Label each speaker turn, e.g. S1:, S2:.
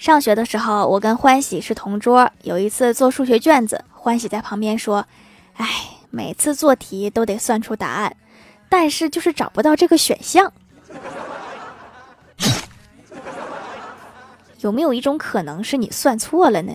S1: 上学的时候我跟欢喜是同桌，有一次做数学卷子，欢喜在旁边说，哎，每次做题都得算出答案，但是就是找不到这个选项。有没有一种可能是你算错了呢？